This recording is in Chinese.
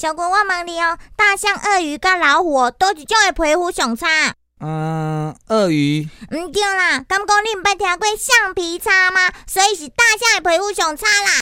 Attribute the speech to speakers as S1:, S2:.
S1: 小哥，我问你哦，大象、鳄鱼跟老虎，都一种的皮肤相差？
S2: 嗯，鳄鱼。
S1: 唔对啦，刚讲你唔捌听过橡皮擦吗？所以是大象的皮肤相差啦。